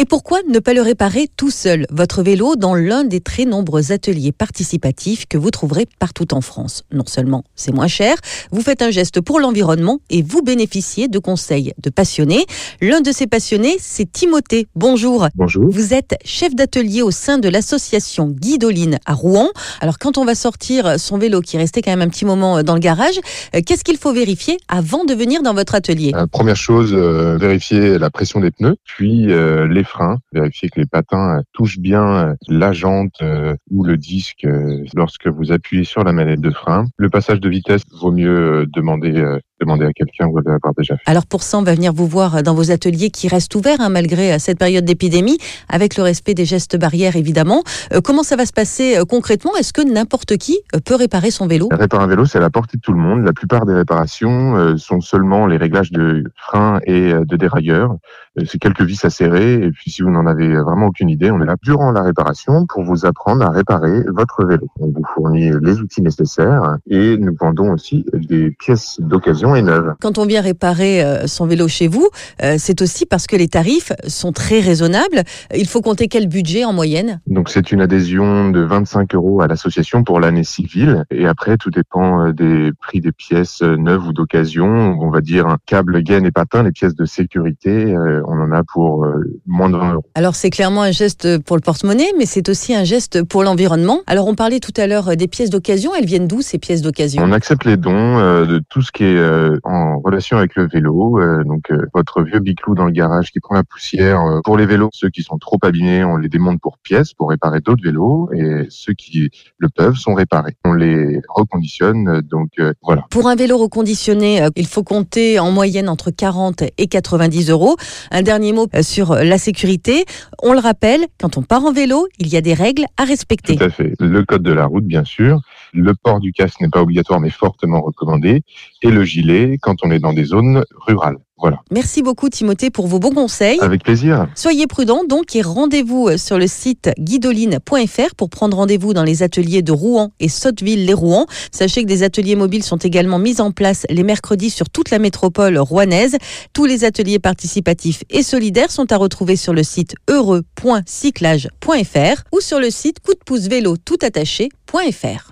Et pourquoi ne pas le réparer tout seul, votre vélo, dans l'un des très nombreux ateliers participatifs que vous trouverez partout en France Non seulement c'est moins cher, vous faites un geste pour l'environnement et vous bénéficiez de conseils de passionnés. L'un de ces passionnés, c'est Timothée. Bonjour. Bonjour. Vous êtes chef d'atelier au sein de l'association Guidoline à Rouen. Alors quand on va sortir son vélo qui restait quand même un petit moment dans le garage, euh, qu'est-ce qu'il faut vérifier avant de venir dans votre atelier? Euh, Première chose, euh, vérifier la pression des pneus, puis euh, les freins, vérifier que les patins euh, touchent bien euh, la jante euh, ou le disque lorsque vous appuyez sur la manette de frein. Le passage de vitesse, vaut mieux demander demander à quelqu'un, vous l'avoir déjà fait. Alors pour ça, on va venir vous voir dans vos ateliers qui restent ouverts hein, malgré euh, cette période d'épidémie, avec le respect des gestes barrières évidemment. Euh, comment ça va se passer euh, concrètement? Est-ce que n'importe qui peut réparer son vélo? Réparer un vélo, c'est à la portée de tout le monde. La plupart des réparations sont seulement les réglages de frein et de dérailleur. Euh, c'est quelques vis à serrer. Et puis, si vous n'en avez vraiment aucune idée, on est là durant la réparation pour vous apprendre à réparer votre vélo. On vous fournit les outils nécessaires et nous vendons aussi des pièces d'occasion et neuves. Quand on vient réparer euh, son vélo chez vous, euh, c'est aussi parce que les tarifs sont très raisonnables. Il faut compter quel budget en moyenne? Donc, c'est une adhésion de 25 euros à l'association pour l'année civile. Et après, tout dépend euh, des prix des pièces neuves ou d'occasion. On va dire un câble, gaine et patin, les pièces de sécurité, on en a pour moins de 20 euros. Alors c'est clairement un geste pour le porte-monnaie, mais c'est aussi un geste pour l'environnement. Alors on parlait tout à l'heure des pièces d'occasion. Elles viennent d'où ces pièces d'occasion? On accepte les dons de tout ce qui est en relation avec le vélo. Euh, donc euh, votre vieux biclou dans le garage qui prend la poussière. euh, pour les vélos, ceux qui sont trop abîmés, on les démonte pour pièces pour réparer d'autres vélos. Et ceux qui le peuvent sont réparés. On les reconditionne. euh, Donc euh, voilà. Pour un vélo reconditionné, euh, il faut compter en moyenne entre 40 et 90 euros. Un dernier mot euh, sur la sécurité. On le rappelle, quand on part en vélo, il y a des règles à respecter. Tout à fait. Le code de la route, bien sûr. Le port du casque n'est pas obligatoire, mais fortement recommandé. Et le gilet quand on est dans des zones rurales. Voilà. Merci beaucoup Timothée pour vos bons conseils. Avec plaisir. Soyez prudents donc et rendez-vous sur le site guidoline.fr pour prendre rendez-vous dans les ateliers de Rouen et Sotteville-les-Rouen. Sachez que des ateliers mobiles sont également mis en place les mercredis sur toute la métropole rouennaise. Tous les ateliers participatifs et solidaires sont à retrouver sur le site heureux.cyclage.fr ou sur le site coup de pouce vélo tout attaché.fr.